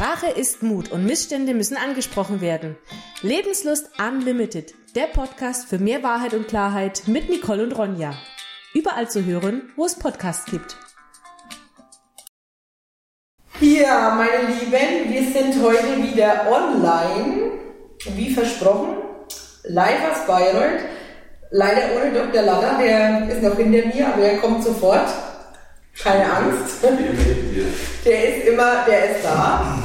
Sprache ist Mut und Missstände müssen angesprochen werden. Lebenslust Unlimited, der Podcast für mehr Wahrheit und Klarheit mit Nicole und Ronja. Überall zu hören, wo es Podcasts gibt. Ja, meine Lieben, wir sind heute wieder online, wie versprochen, live aus Bayreuth. Leider ohne Dr. Laller, der ist noch hinter mir, aber er kommt sofort. Keine Angst. Der ist immer, der ist da.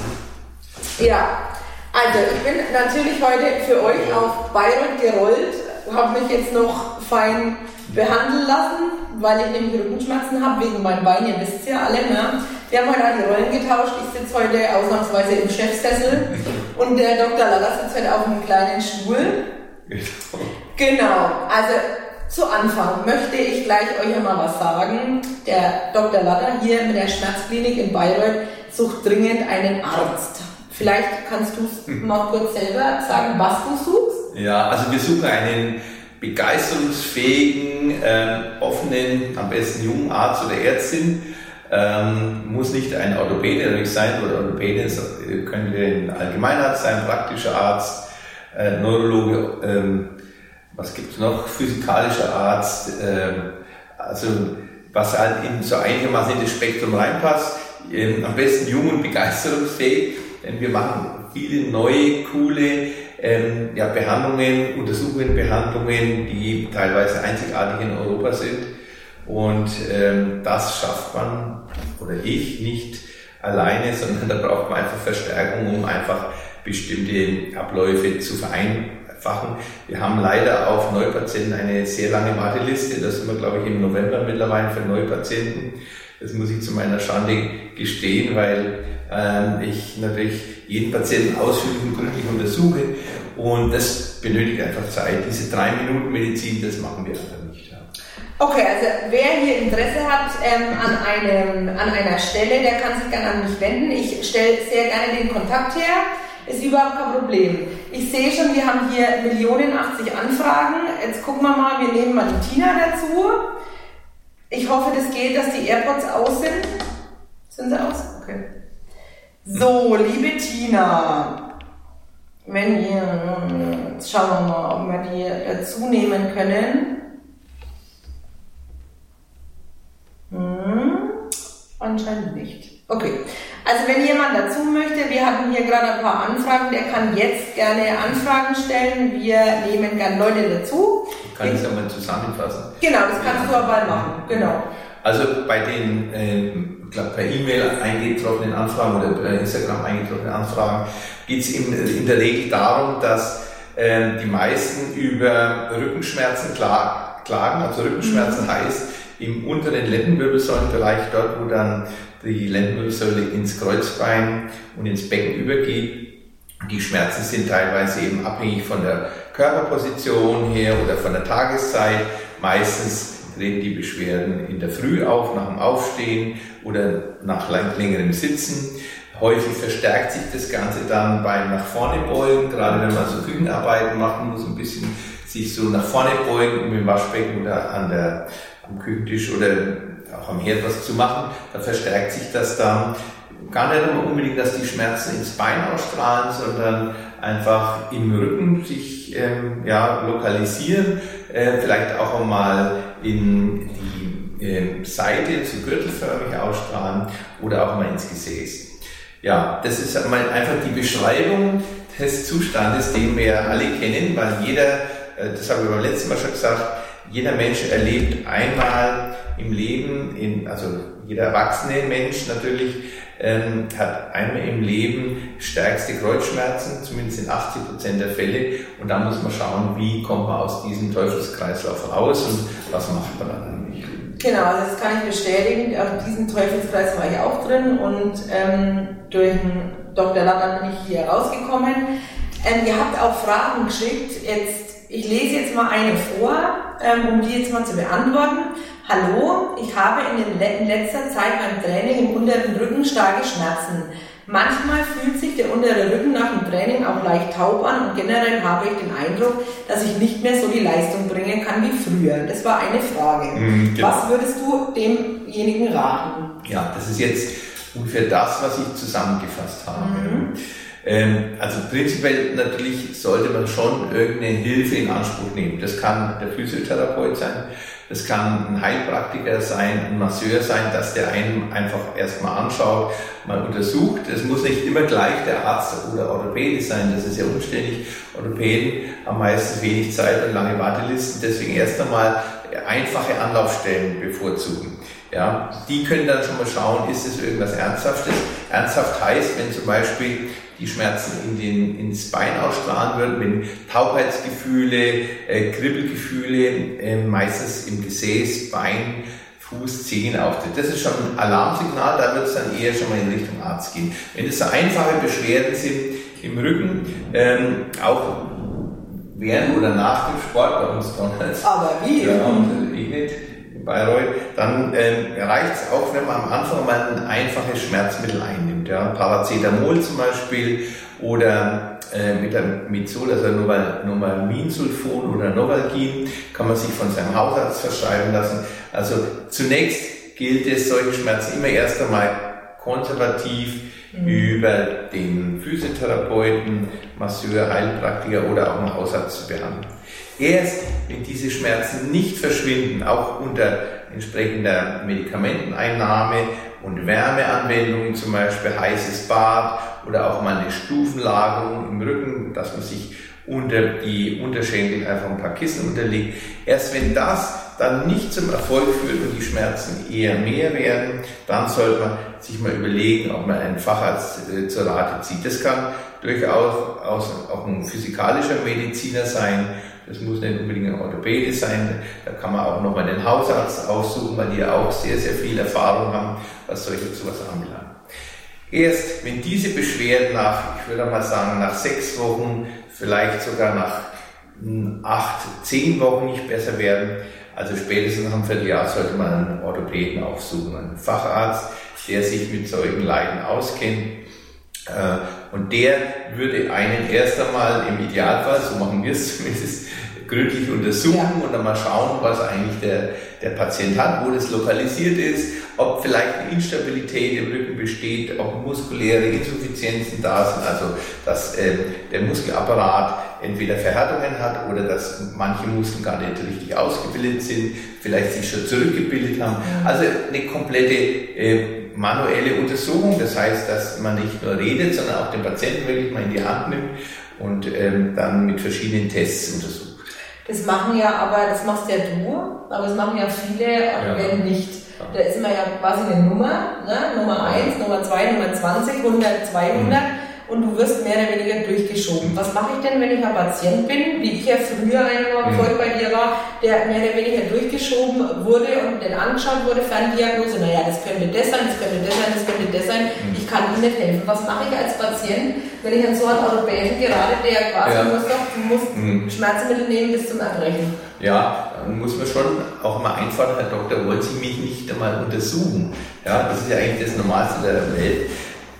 Ja, also ich bin natürlich heute für euch auf Bayreuth gerollt, habe mich jetzt noch fein behandeln lassen, weil ich nämlich Rückenschmerzen habe wegen meinem Bein, ihr wisst ja alle, ne? Wir haben heute auch die Rollen getauscht. Ich sitze heute ausnahmsweise im Chefsessel und der Dr. Lalla sitzt heute auf einem kleinen Stuhl. Genau, also zu Anfang möchte ich gleich euch einmal was sagen. Der Dr. Latter hier mit der Schmerzklinik in Bayreuth sucht dringend einen Arzt. Vielleicht kannst du es Mhm. mal kurz selber sagen, was du suchst. Ja, also wir suchen einen begeisterungsfähigen, ähm, offenen, am besten jungen Arzt oder Ärztin. Ähm, muss nicht ein Orthopäde natürlich sein, oder Orthopäde ist, äh, könnte ein Allgemeinarzt sein, praktischer Arzt, äh, Neurologe, ähm, was gibt's noch, physikalischer Arzt, ähm, also was halt in so einigermaßen in das Spektrum reinpasst. Ähm, am besten jung und begeisterungsfähig, denn wir machen viele neue, coole ähm, ja, Behandlungen, Untersuchungen, Behandlungen, die teilweise einzigartig in Europa sind. Und ähm, das schafft man oder ich nicht alleine, sondern da braucht man einfach Verstärkung, um einfach bestimmte Abläufe zu vereinfachen. Wir haben leider auf Neupatienten eine sehr lange Warteliste. Da sind wir, glaube ich, im November mittlerweile für Neupatienten. Das muss ich zu meiner Schande gestehen, weil ähm, ich natürlich jeden Patienten ausführlich und gründlich untersuche. Und das benötigt einfach Zeit. Diese drei Minuten Medizin, das machen wir einfach nicht. Ja. Okay, also wer hier Interesse hat ähm, an, einem, an einer Stelle, der kann sich gerne an mich wenden. Ich stelle sehr gerne den Kontakt her. Ist überhaupt kein Problem. Ich sehe schon, wir haben hier Millionen 80 Anfragen. Jetzt gucken wir mal, wir nehmen mal die Tina dazu. Ich hoffe, das geht, dass die AirPods aus sind. Sind sie aus? Okay. So, liebe Tina, wenn ihr, jetzt schauen wir mal, ob wir die dazu nehmen können. Hm, anscheinend nicht. Okay. Also wenn jemand dazu möchte, wir hatten hier gerade ein paar Anfragen, der kann jetzt gerne Anfragen stellen. Wir nehmen gerne Leute dazu. Ich kann es einmal zusammenfassen. Genau, das kannst du aber machen. Genau. Also bei den ich glaub, per E-Mail eingetroffenen Anfragen oder per Instagram eingetroffenen Anfragen geht es in, in der Regel darum, dass ähm, die meisten über Rückenschmerzen kla- klagen. Also Rückenschmerzen heißt im unteren Lendenwirbelsäulenbereich, dort wo dann die Lendenwirbelsäule ins Kreuzbein und ins Becken übergeht. Die Schmerzen sind teilweise eben abhängig von der Körperposition her oder von der Tageszeit. Meistens treten die Beschwerden in der Früh auf, nach dem Aufstehen oder nach längerem Sitzen. Häufig verstärkt sich das Ganze dann beim nach vorne beugen, gerade wenn man so Küchenarbeiten machen muss, ein bisschen sich so nach vorne beugen, um im Waschbecken oder an der, am Küchentisch oder auch am Herd was zu machen. Da verstärkt sich das dann. Gar nicht immer unbedingt, dass die Schmerzen ins Bein ausstrahlen, sondern einfach im Rücken sich ähm, ja, lokalisieren, äh, vielleicht auch einmal in die äh, Seite zu gürtelförmig ausstrahlen oder auch mal ins Gesäß. Ja, das ist einfach die Beschreibung des Zustandes, den wir alle kennen, weil jeder, äh, das habe ich beim letzten Mal schon gesagt, jeder Mensch erlebt einmal im Leben, in, also jeder erwachsene Mensch natürlich, ähm, hat einmal im Leben stärkste Kreuzschmerzen, zumindest in 80 Prozent der Fälle. Und da muss man schauen, wie kommt man aus diesem Teufelskreislauf raus und was macht man dann eigentlich. Genau, also das kann ich bestätigen. Auf diesem Teufelskreis war ich auch drin und ähm, durch den Dr. Latter bin ich hier rausgekommen. Ähm, ihr habt auch Fragen geschickt. Jetzt, ich lese jetzt mal eine vor, um die jetzt mal zu beantworten. Hallo, ich habe in, den, in letzter Zeit beim Training im unteren Rücken starke Schmerzen. Manchmal fühlt sich der untere Rücken nach dem Training auch leicht taub an und generell habe ich den Eindruck, dass ich nicht mehr so die Leistung bringen kann wie früher. Das war eine Frage. Mhm, genau. Was würdest du demjenigen raten? Ja, das ist jetzt ungefähr das, was ich zusammengefasst habe. Mhm. Ähm, also prinzipiell natürlich sollte man schon irgendeine Hilfe in Anspruch nehmen. Das kann der Physiotherapeut sein, das kann ein Heilpraktiker sein, ein Masseur sein, dass der einen einfach erstmal anschaut, mal untersucht. Es muss nicht immer gleich der Arzt oder Orthopäde sein, das ist ja umständlich. Orthopäden haben meistens wenig Zeit und lange Wartelisten, deswegen erst einmal einfache Anlaufstellen bevorzugen. Ja, die können dann schon mal schauen, ist es irgendwas Ernsthaftes. Ernsthaft heißt, wenn zum Beispiel die Schmerzen in den, ins Bein ausstrahlen würden, wenn Taubheitsgefühle, äh, Kribbelgefühle, äh, meistens im Gesäß, Bein, Fuß, Zehen auftritt. Das ist schon ein Alarmsignal, da wird es dann eher schon mal in Richtung Arzt gehen. Wenn es so einfache Beschwerden sind im Rücken, ähm, auch während oder nach dem Sport bei uns damals. Aber wie? Ja, ich nicht Bayreuth, dann äh, reicht es auch, wenn man am Anfang mal ein einfaches Schmerzmittel einnimmt. Ja? Paracetamol zum Beispiel oder äh, mit Metamizol, also Novalminsulfon oder Novalgin, kann man sich von seinem Hausarzt verschreiben lassen. Also zunächst gilt es, solche Schmerzen immer erst einmal konservativ mhm. über den Physiotherapeuten, Masseur, Heilpraktiker oder auch einen Hausarzt zu behandeln. Erst wenn diese Schmerzen nicht verschwinden, auch unter entsprechender Medikamenteneinnahme und Wärmeanwendungen, zum Beispiel heißes Bad oder auch mal eine Stufenlagerung im Rücken, dass man sich unter die Unterschenkel einfach ein paar Kissen unterlegt. Erst wenn das dann nicht zum Erfolg führt und die Schmerzen eher mehr werden, dann sollte man sich mal überlegen, ob man einen Facharzt äh, zur Rate zieht. Das kann durchaus auch ein physikalischer Mediziner sein das muss nicht unbedingt ein Orthopäde sein, da kann man auch nochmal den Hausarzt aussuchen, weil die ja auch sehr, sehr viel Erfahrung haben, was solche sowas anbelangt. Erst wenn diese Beschwerden nach, ich würde mal sagen, nach sechs Wochen, vielleicht sogar nach hm, acht, zehn Wochen nicht besser werden, also spätestens nach einem Vierteljahr sollte man einen Orthopäden aufsuchen, einen Facharzt, der sich mit solchen Leiden auskennt und der würde einen erst einmal im Idealfall, so machen wir es zumindest, gründlich untersuchen ja. und dann mal schauen, was eigentlich der, der Patient hat, wo das lokalisiert ist, ob vielleicht eine Instabilität im Rücken besteht, ob muskuläre Insuffizienzen da sind, also dass äh, der Muskelapparat entweder Verhärtungen hat oder dass manche Muskeln gar nicht richtig ausgebildet sind, vielleicht sich schon zurückgebildet haben. Also eine komplette äh, manuelle Untersuchung, das heißt, dass man nicht nur redet, sondern auch den Patienten wirklich mal in die Hand nimmt und ähm, dann mit verschiedenen Tests untersucht. Das machen ja aber, das machst ja du, aber das machen ja viele, ja. wenn nicht. Da ist immer ja quasi eine Nummer, ne? Nummer 1, Nummer 2, Nummer 20, 100, 200. Mhm und du wirst mehr oder weniger durchgeschoben. Was mache ich denn, wenn ich ein Patient bin, wie ich ja früher einmal mhm. vorher bei dir war, der mehr oder weniger durchgeschoben wurde und dann angeschaut wurde, Ferndiagnose, naja, das könnte das sein, das könnte das sein, das könnte das sein, mhm. ich kann ihm nicht helfen. Was mache ich als Patient, wenn ich an so einen Europäischen gerade, der quasi ja. muss doch, du musst mhm. Schmerzmittel nehmen bis zum Erbrechen. Ja, dann muss man schon auch mal einfordern, Herr Doktor, wollen Sie mich nicht einmal untersuchen? Ja, das ist ja eigentlich das Normalste der Welt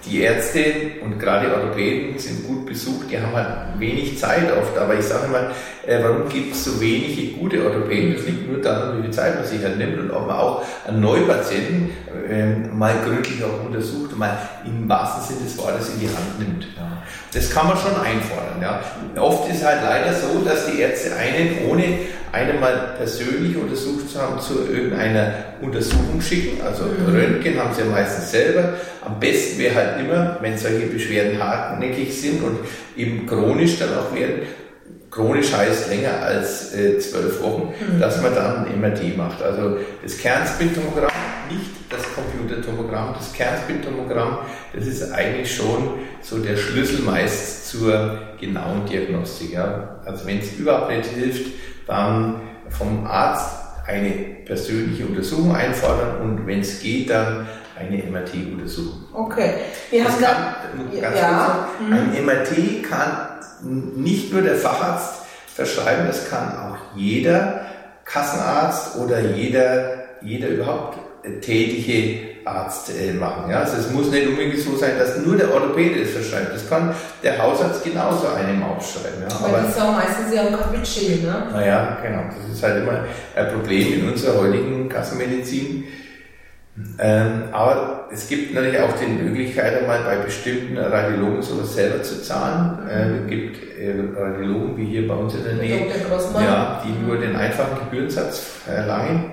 die Ärzte und gerade Orthopäden sind gut besucht, die haben halt wenig Zeit oft. Aber ich sage mal, äh, warum gibt es so wenige gute Orthopäden? Das liegt nur daran, wie viel Zeit man sich nimmt und ob man auch einen Neupatienten äh, mal gründlich auch untersucht und mal im wahrsten Sinne des Wortes in die Hand nimmt. Ja. Das kann man schon einfordern. Ja. Oft ist halt leider so, dass die Ärzte einen ohne einen mal persönlich untersucht zu haben, zu irgendeiner Untersuchung schicken. Also mhm. Röntgen haben sie ja meistens selber. Am besten wäre halt immer, wenn solche Beschwerden hartnäckig sind und eben chronisch dann auch werden, chronisch heißt länger als äh, zwölf Wochen, mhm. dass man dann ein MRT macht. Also das Kernspintomogramm, nicht das Computertomogramm, das Kernspintomogramm, das ist eigentlich schon so der Schlüssel meist zur genauen Diagnostik. Ja. Also wenn es überhaupt nicht hilft, dann vom Arzt eine persönliche Untersuchung einfordern und wenn es geht, dann eine MRT-Untersuchung. Okay. Wir das haben kann, da, ganz ja. kurz, ein mhm. MRT kann nicht nur der Facharzt verschreiben, das kann auch jeder Kassenarzt oder jeder, jeder überhaupt tätige Arzt äh, machen. Ja? Also es muss nicht unbedingt so sein, dass nur der Orthopäde es verschreibt. Das kann der Hausarzt genauso einem aufschreiben. Ja? Aber, Aber das ist auch meistens ja ein Budget, ne? Naja, genau. Das ist halt immer ein Problem in unserer heutigen Kassenmedizin. Ähm, aber es gibt natürlich auch die Möglichkeit, einmal bei bestimmten Radiologen sowas selber zu zahlen. Äh, es gibt äh, Radiologen wie hier bei uns in der Nähe, ja, die nur den einfachen Gebührensatz verlangen.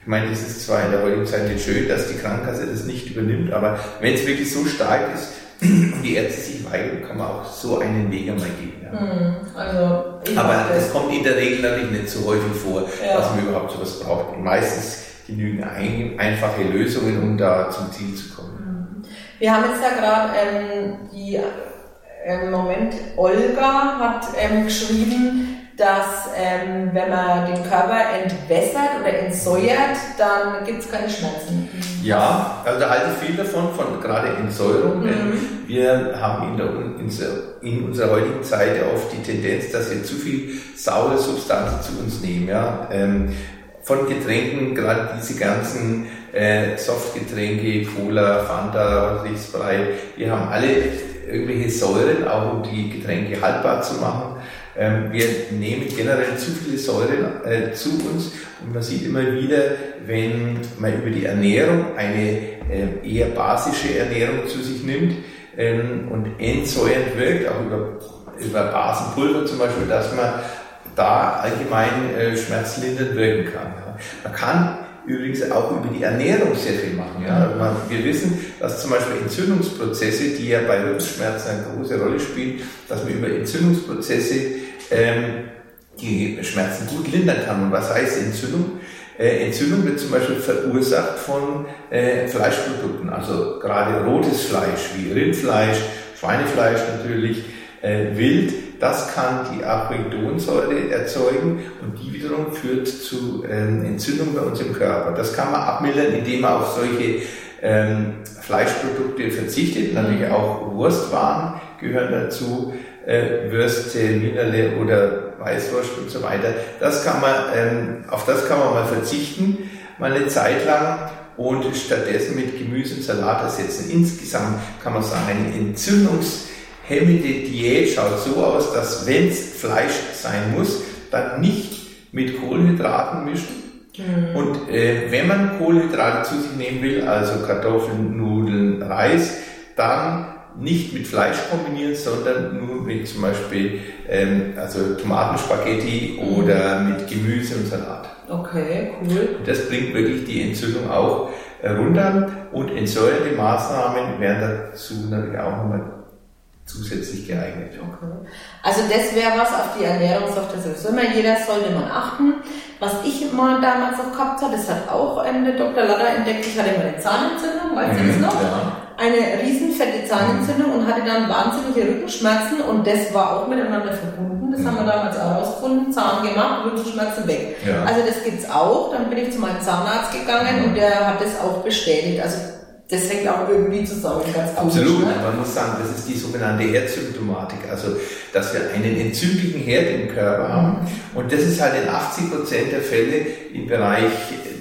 Ich meine, das ist zwar in der heutigen Zeit nicht schön, dass die Krankenkasse das nicht übernimmt, aber wenn es wirklich so stark ist, und die Ärzte sich weigern, kann man auch so einen Weg einmal gehen. Ja. Hm, also, aber es kommt in der Regel natürlich nicht so häufig vor, ja. dass man überhaupt sowas braucht. Und meistens genügen ein, einfache Lösungen, um da zum Ziel zu kommen. Hm. Wir haben jetzt ja gerade ähm, die ähm, Moment, Olga hat ähm, geschrieben, dass ähm, wenn man den Körper entwässert oder entsäuert, dann gibt es keine Schmerzen. Ja, also da halte ich viel davon, von gerade Entsäuerung, denn mhm. wir haben in, der, in, unserer heutigen Zeit oft die Tendenz, dass wir zu viel saure Substanzen zu uns nehmen. Ja? Ähm, von Getränken, gerade diese ganzen äh, Softgetränke, Cola, Fanta, Sprite, wir haben alle irgendwelche Säuren, auch um die Getränke haltbar zu machen. Ähm, wir nehmen generell zu viele Säuren äh, zu uns und man sieht immer wieder, wenn man über die Ernährung eine äh, eher basische Ernährung zu sich nimmt ähm, und entsäuernd wirkt, auch über, über Basenpulver zum Beispiel, dass man da allgemein äh, schmerzlindernd wirken kann. Ja. Man kann übrigens auch über die Ernährung sehr viel machen. Ja. Wir wissen, dass zum Beispiel Entzündungsprozesse, die ja bei Rückenschmerzen eine große Rolle spielen, dass man über Entzündungsprozesse ähm, die Schmerzen gut lindern kann. Und was heißt Entzündung? Äh, Entzündung wird zum Beispiel verursacht von äh, Fleischprodukten, also gerade rotes Fleisch wie Rindfleisch, Schweinefleisch natürlich, äh, Wild. Das kann die Arachidonsäure erzeugen und die wiederum führt zu ähm, Entzündung bei uns im Körper. Das kann man abmildern, indem man auf solche ähm, Fleischprodukte verzichtet. Natürlich auch Wurstwaren gehören dazu äh, Würste, Wienerle oder Weißwurst und so weiter. Das kann man, ähm, auf das kann man mal verzichten, mal eine Zeit lang und stattdessen mit Gemüse und Salat ersetzen. Insgesamt kann man sagen, eine entzündungshemmende Diät schaut so aus, dass wenn es Fleisch sein muss, dann nicht mit Kohlenhydraten mischen. Mhm. Und äh, wenn man Kohlenhydrate zu sich nehmen will, also Kartoffeln, Nudeln, Reis, dann nicht mit Fleisch kombinieren, sondern nur mit zum Beispiel ähm, also Tomatenspaghetti mhm. oder mit Gemüse und Salat. Okay, cool. Und das bringt wirklich die Entzündung auch äh, runter und entsäuernde Maßnahmen werden dazu natürlich auch nochmal zusätzlich geeignet. Okay. Also das wäre was auf die Ernährung, sagt er sowieso immer, jeder sollte man achten. Was ich mal damals noch gehabt habe, das hat auch der Dr. Lader entdeckt, ich hatte immer eine Zahnentzündung, weißt du das mhm, noch? Ja eine riesenfette Zahnentzündung und hatte dann wahnsinnige Rückenschmerzen und das war auch miteinander verbunden. Das haben wir damals auch herausgefunden. Zahn gemacht, Rückenschmerzen weg. Ja. Also das gibt's auch. Dann bin ich zu meinem Zahnarzt gegangen und der hat das auch bestätigt. Also das hängt auch irgendwie zusammen. Ganz Absolut. Ne? Man muss sagen, das ist die sogenannte Herdsymptomatik. Also, dass wir einen entzündlichen Herd im Körper haben. Und das ist halt in 80 Prozent der Fälle im Bereich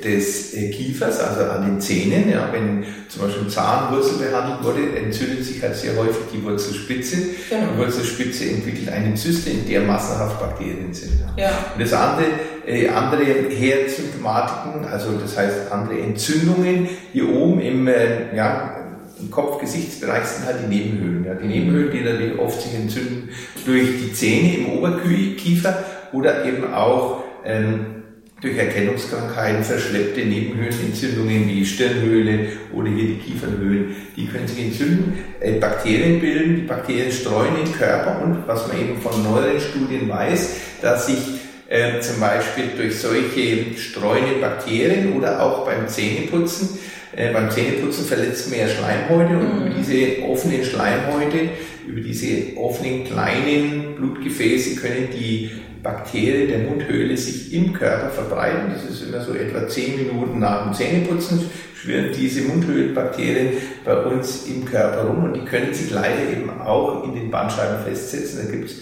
des äh, Kiefers, also an den Zähnen. Ja, wenn zum Beispiel Zahnwurzel behandelt wurde, entzündet sich halt sehr häufig die Wurzelspitze. Genau. Die Wurzelspitze entwickelt eine Zyste, in der massenhaft Bakterien sind. Ja. Und das andere, äh, andere Herdsymptomatiken, also das heißt andere Entzündungen hier oben im, äh, ja, im Kopf-Gesichtsbereich sind halt die Nebenhöhlen. Ja. Die Nebenhöhlen, die natürlich oft sich entzünden durch die Zähne im Oberkiefer oder eben auch ähm, durch Erkennungskrankheiten verschleppte Nebenhöhlenentzündungen wie Stirnhöhle oder hier die Kiefernhöhlen, die können sich entzünden, äh, Bakterien bilden, die Bakterien streuen den Körper und was man eben von neueren Studien weiß, dass sich äh, zum Beispiel durch solche streuenden Bakterien oder auch beim Zähneputzen, äh, beim Zähneputzen verletzt man ja Schleimhäute und mhm. über diese offenen Schleimhäute, über diese offenen kleinen Blutgefäße können die Bakterien der Mundhöhle sich im Körper verbreiten. Das ist immer so etwa zehn Minuten nach dem Zähneputzen, schwirren diese Mundhöhlenbakterien bei uns im Körper rum und die können sich leider eben auch in den Bandscheiben festsetzen. Da gibt es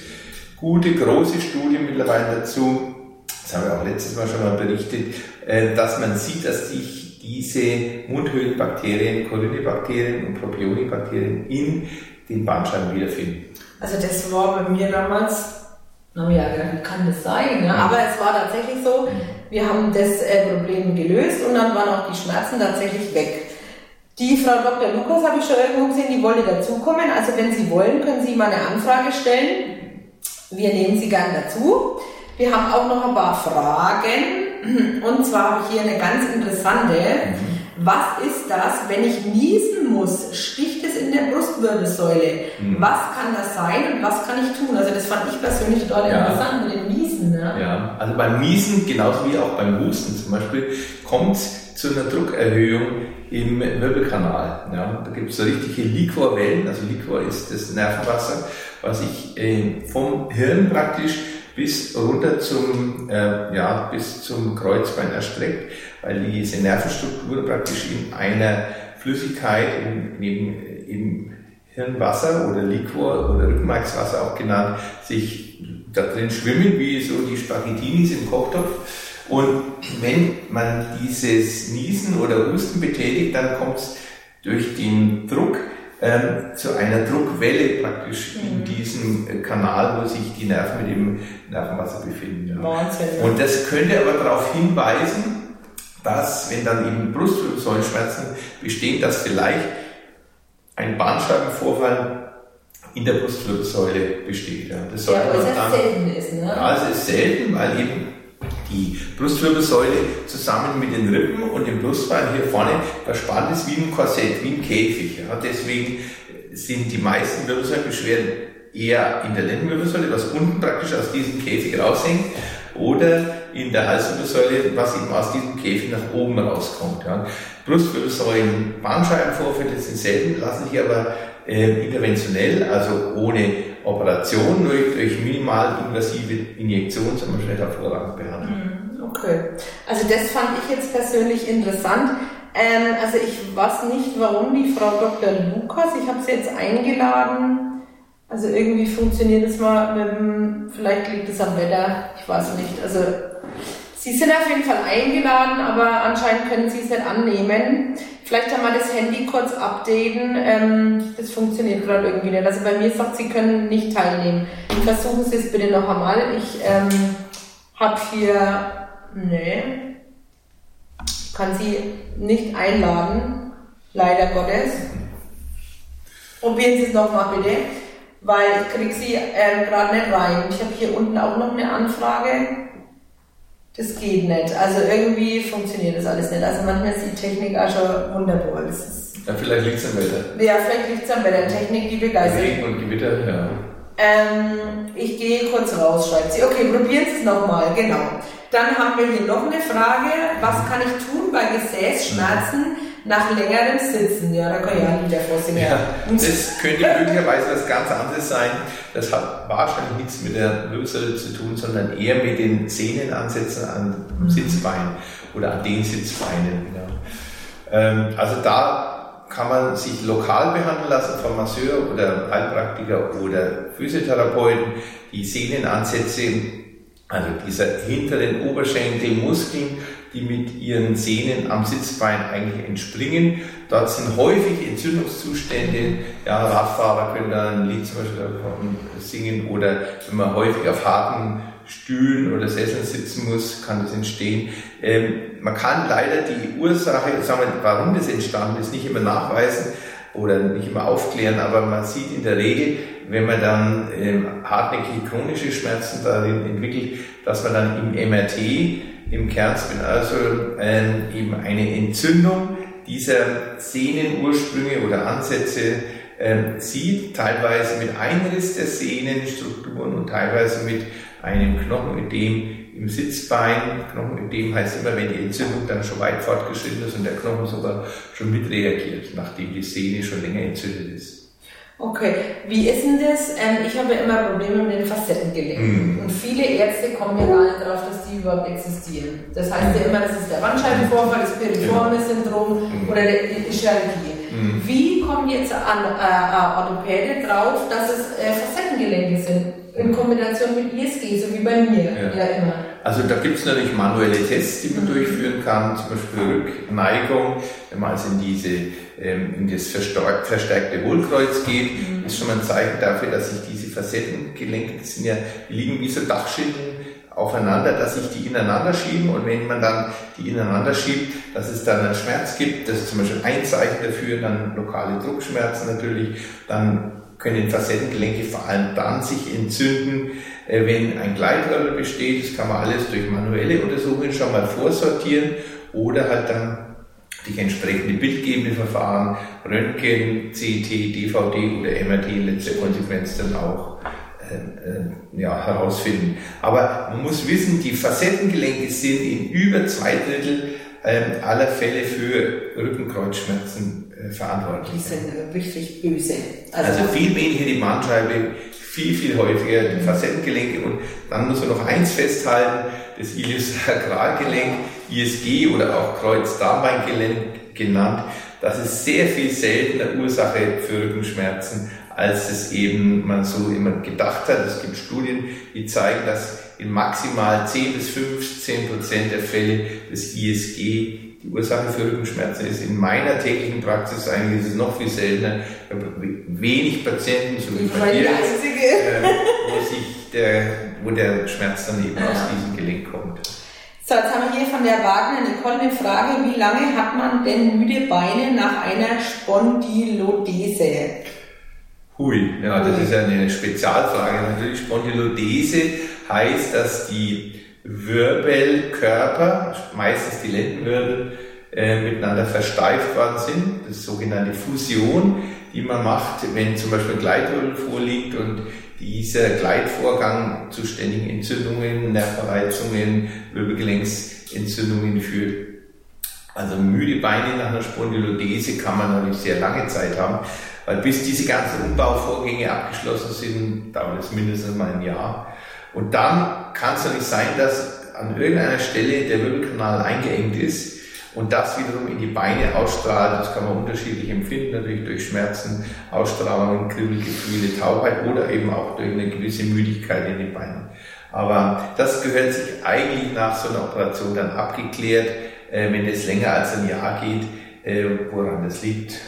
gute, große Studien mittlerweile dazu. Das haben wir auch letztes Mal schon mal berichtet, äh, dass man sieht, dass sich diese Mundhöhlenbakterien, Corynebakterien und Propionibakterien in den Bandscheiben wiederfinden. Also das war bei mir damals na ja, wie kann das sein? Ne? Aber es war tatsächlich so, Wir haben das äh, Problem gelöst und dann waren auch die Schmerzen tatsächlich weg. Die Frau Dr. Lukas habe ich schon irgendwo gesehen, die wollte dazukommen. Also wenn Sie wollen, können Sie mal eine Anfrage stellen. Wir nehmen Sie gern dazu. Wir haben auch noch ein paar Fragen. Und zwar habe ich hier eine ganz interessante. Was ist das, wenn ich niesen muss? Sticht es in der Brustwirbelsäule? Mhm. Was kann das sein und was kann ich tun? Also das fand ich persönlich total ja. interessant mit dem Niesen. Ne? Ja, also beim Niesen, genauso wie auch beim Husten zum Beispiel, kommt zu einer Druckerhöhung im Wirbelkanal. Ja, da gibt es so richtige Liquorwellen, also Liquor ist das Nervenwasser, was sich äh, vom Hirn praktisch bis runter zum, äh, ja, bis zum Kreuzbein erstreckt, weil diese Nervenstruktur praktisch in einer Flüssigkeit, in, in, in Hirnwasser oder Liquor oder Rückenmarkswasser auch genannt, sich da drin schwimmen, wie so die Spaghettinis im Kochtopf. Und wenn man dieses Niesen oder Husten betätigt, dann kommt es durch den Druck ähm, zu einer Druckwelle praktisch mhm. in diesem äh, Kanal, wo sich die Nerven mit dem Nervenwasser befinden. Ja. Wahnsinn. Ja. Und das könnte aber darauf hinweisen, dass, wenn dann eben Brustwirbelsäulenschmerzen bestehen, dass vielleicht ein Bandscheibenvorfall in der Brustwirbelsäule besteht. Ja, das ja, aber es dann, selten ist, ne? Ja, es ist selten, weil eben die Brustwirbelsäule zusammen mit den Rippen und dem Brustbein hier vorne verspannt ist wie ein Korsett, wie ein Käfig. Ja. Deswegen sind die meisten Wirbelsäulenbeschwerden eher in der Lendenwirbelsäule, was unten praktisch aus diesem Käfig raushängt, oder in der Halswirbelsäule, was eben aus diesem Käfig nach oben rauskommt. Ja. Brustwirbelsäulen, Bandscheibenvorfälle sind selten, lassen sich aber äh, interventionell, also ohne Operation, nur durch minimalinvasive Injektion zum Beispiel hervorragend behandeln. Mhm, okay, also das fand ich jetzt persönlich interessant. Ähm, also ich weiß nicht, warum die Frau Dr. Lukas, ich habe sie jetzt eingeladen, also irgendwie funktioniert es mal mit dem, vielleicht liegt es am Wetter, ich weiß nicht. Also Sie sind auf jeden Fall eingeladen, aber anscheinend können Sie es nicht annehmen. Vielleicht wir das Handy kurz updaten. Ähm, das funktioniert gerade irgendwie nicht. Also bei mir sagt, Sie können nicht teilnehmen. Versuchen Sie es bitte noch einmal. Ich ähm, habe hier, nee, kann Sie nicht einladen, leider Gottes. Probieren Sie es nochmal bitte, weil ich kriege Sie ähm, gerade nicht rein. Ich habe hier unten auch noch eine Anfrage. Das geht nicht. Also irgendwie funktioniert das alles nicht. Also manchmal ist die Technik auch schon wunderbar. Das ist ja, vielleicht liegt es am Wetter. Ja, vielleicht liegt es am Wetter. Technik, die begeistert. Regen und Gewitter, ja. Ähm, ich gehe kurz raus, schreibt sie. Okay, probieren Sie es nochmal, genau. Dann haben wir hier noch eine Frage. Was kann ich tun bei Gesäßschmerzen nach längerem Sitzen? Ja, da kann ich auch wieder vorsingen. Ja, das könnte möglicherweise was ganz anderes sein. Das hat wahrscheinlich nichts mit der Wirbelsäule zu tun, sondern eher mit den Sehnenansätzen am mhm. Sitzbein oder an den Sitzbeinen. Ja. Ähm, also da kann man sich lokal behandeln lassen vom Masseur oder Heilpraktiker oder Physiotherapeuten. Die Sehnenansätze, also dieser hinteren Oberschenkelmuskeln, die mit ihren Sehnen am Sitzbein eigentlich entspringen. Dort sind häufig Entzündungszustände. Ja, Radfahrer können da ein Lied zum Beispiel singen oder wenn man häufig auf harten Stühlen oder Sesseln sitzen muss, kann das entstehen. Ähm, man kann leider die Ursache, sagen wir, warum das entstanden ist, nicht immer nachweisen oder nicht immer aufklären, aber man sieht in der Regel, wenn man dann ähm, hartnäckige chronische Schmerzen darin entwickelt, dass man dann im MRT im Kernspin, also ähm, eben eine Entzündung dieser Sehnenursprünge oder Ansätze ähm, sieht, teilweise mit Einriss der Sehnenstrukturen und teilweise mit einem Knochenödem im Sitzbein. Knochenödem heißt immer, wenn die Entzündung dann schon weit fortgeschritten ist und der Knochen sogar schon mitreagiert, nachdem die Sehne schon länger entzündet ist. Okay, wie ist denn das? Ähm, ich habe ja immer Probleme mit den Facettengelenken. Mm. Und viele Ärzte kommen ja gar nicht darauf, dass die überhaupt existieren. Das heißt ja immer, das ist der Bandscheibenvorfall, das Piriformis-Syndrom mm. oder die Chirurgie. Mm. Wie kommen jetzt an äh, Orthopäde drauf, dass es äh, Facettengelenke sind? In Kombination mit ISG, so wie bei mir ja, ja immer. Also da gibt es natürlich manuelle Tests, die man mhm. durchführen kann, zum Beispiel Rückneigung, wenn man also in diese ähm, in das verstärkte Hohlkreuz geht, mhm. ist schon mal ein Zeichen dafür, dass sich diese Facettengelenke, die sind ja, die liegen wie so Dachschindeln aufeinander, dass sich die ineinander schieben und wenn man dann die ineinander schiebt, dass es dann einen Schmerz gibt, das ist zum Beispiel ein Zeichen dafür, dann lokale Druckschmerzen natürlich, dann können Facettengelenke vor allem dann sich entzünden, äh, wenn ein Gleitröhre besteht. Das kann man alles durch manuelle Untersuchungen schon mal vorsortieren oder halt dann die entsprechende bildgebende Verfahren, Röntgen, CT, DVD oder MRT in letzter Konsequenz dann auch äh, äh, ja, herausfinden. Aber man muss wissen, die Facettengelenke sind in über zwei Drittel äh, aller Fälle für Rückenkreuzschmerzen äh, verantwortlich. Die sind richtig böse. Also, also, viel weniger die Bandscheibe, viel, viel häufiger die Facettengelenke und dann muss man noch eins festhalten, das Iliosakralgelenk, ISG oder auch Kreuzdarmbeingelenk genannt, das ist sehr viel seltener Ursache für Rückenschmerzen, als es eben man so immer gedacht hat. Es gibt Studien, die zeigen, dass in maximal 10 bis 15 Prozent der Fälle das ISG die Ursache für Rückenschmerzen ist. In meiner täglichen Praxis eigentlich ist es noch viel seltener. Ich habe wenig Patienten, so wie bei dir, äh, wo, sich der, wo der Schmerz dann eben ja. aus diesem Gelenk kommt. So, jetzt haben wir hier von der Wagner Nicole eine Frage. Wie lange hat man denn müde Beine nach einer Spondylodese? Hui, ja, das ist eine Spezialfrage. Natürlich Spondylodese heißt, dass die Wirbelkörper, meistens die Lendenwirbel, äh, miteinander versteift worden sind. Das ist sogenannte Fusion, die man macht, wenn zum Beispiel ein Gleitwirbel vorliegt und dieser Gleitvorgang zu ständigen Entzündungen, Nervenreizungen, Wirbelgelenksentzündungen führt. Also müde Beine nach einer Spondylodese kann man natürlich sehr lange Zeit haben, weil bis diese ganzen Umbauvorgänge abgeschlossen sind, dauert es mindestens mal ein Jahr. Und dann kann es ja nicht sein, dass an irgendeiner Stelle der Wirbelkanal eingeengt ist und das wiederum in die Beine ausstrahlt. Das kann man unterschiedlich empfinden, natürlich durch Schmerzen, Ausstrahlungen, Kribbelgefühle, Taubheit oder eben auch durch eine gewisse Müdigkeit in den Beinen. Aber das gehört sich eigentlich nach so einer Operation dann abgeklärt, äh, wenn es länger als ein Jahr geht, äh, woran das liegt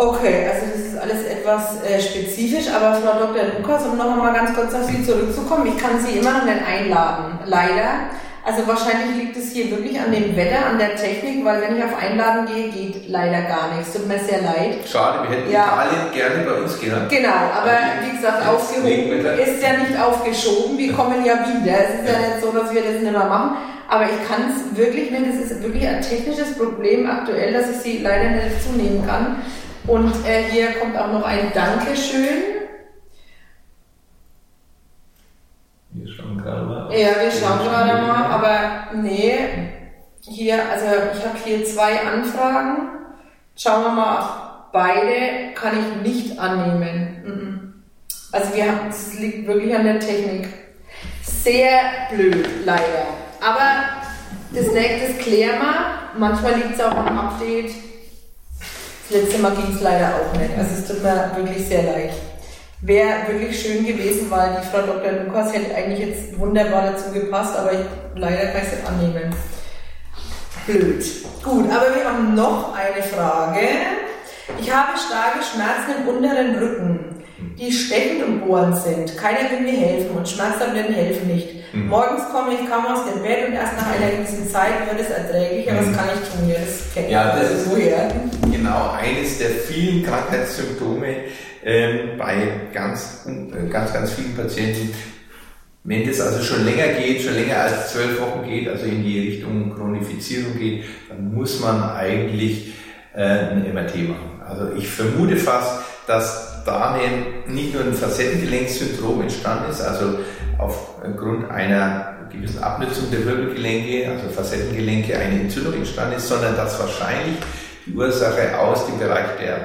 Okay, also das ist alles etwas äh, spezifisch, aber Frau Dr. Lukas, um noch einmal ganz kurz auf Sie zurückzukommen, ich kann Sie immer noch nicht einladen, leider. Also wahrscheinlich liegt es hier wirklich an dem Wetter, an der Technik, weil wenn ich auf Einladen gehe, geht leider gar nichts. Tut mir sehr leid. Schade, wir hätten ja. Italien gerne bei uns gehabt. Genau, aber wie gesagt, aufgehoben ist ja nicht aufgeschoben. Wir kommen ja wieder. Es ist ja, nicht so, dass wir das nicht mehr machen. Aber ich kann es wirklich nicht. Es ist wirklich ein technisches Problem aktuell, dass ich Sie leider nicht zunehmen kann. Und äh, hier kommt auch noch ein Dankeschön. Wir schauen gerade mal. Ja, wir schauen gerade mal, aber nee, hier, also ich habe hier zwei Anfragen. Schauen wir mal, beide kann ich nicht annehmen. Mhm. Also wir haben, es liegt wirklich an der Technik. Sehr blöd, leider. Aber das nächste klären wir. Manchmal liegt es auch am Update letzte Mal ging es leider auch nicht. Also es tut mir wirklich sehr leid. Wäre wirklich schön gewesen, weil die Frau Dr. Lukas hätte eigentlich jetzt wunderbar dazu gepasst, aber ich, leider kann ich es nicht annehmen. Blöd. Gut, aber wir haben noch eine Frage. Ich habe starke Schmerzen im unteren Rücken, die stechend und bohrend sind. Keiner will mir helfen und Schmerztabletten helfen nicht. Mhm. Morgens komme ich kaum aus dem Bett und erst nach einer gewissen Zeit wird es erträglicher. Mhm. Was kann ich tun? Ja, das kenne ja, das ist woher. Genau eines der vielen Krankheitssymptome ähm, bei ganz, äh, ganz, ganz vielen Patienten. Wenn das also schon länger geht, schon länger als zwölf Wochen geht, also in die Richtung Chronifizierung geht, dann muss man eigentlich äh, ein MRT machen. Also ich vermute fast, dass da nicht nur ein Facettengelenkssyndrom entstanden ist, also aufgrund einer gewissen Abnutzung der Wirbelgelenke, also Facettengelenke, eine Entzündung entstanden ist, sondern dass wahrscheinlich die Ursache aus dem Bereich der,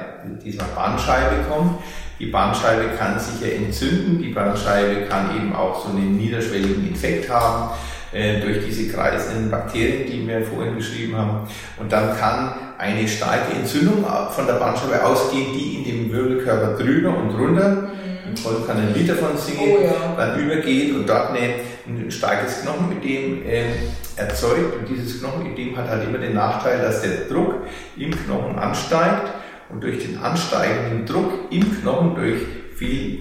dieser Bandscheibe kommt. Die Bandscheibe kann sich ja entzünden, die Bandscheibe kann eben auch so einen niederschwelligen Infekt haben äh, durch diese kreisenden Bakterien, die wir vorhin beschrieben haben. Und dann kann eine starke Entzündung von der Bandscheibe ausgehen, die in dem Wirbelkörper drüber und runter Voll kann ein Lied davon singen, oh, ja. dann übergeht und dort eine, ein starkes Knochenödem äh, erzeugt. Und dieses Knochenödem hat halt immer den Nachteil, dass der Druck im Knochen ansteigt und durch den ansteigenden Druck im Knochen durch viel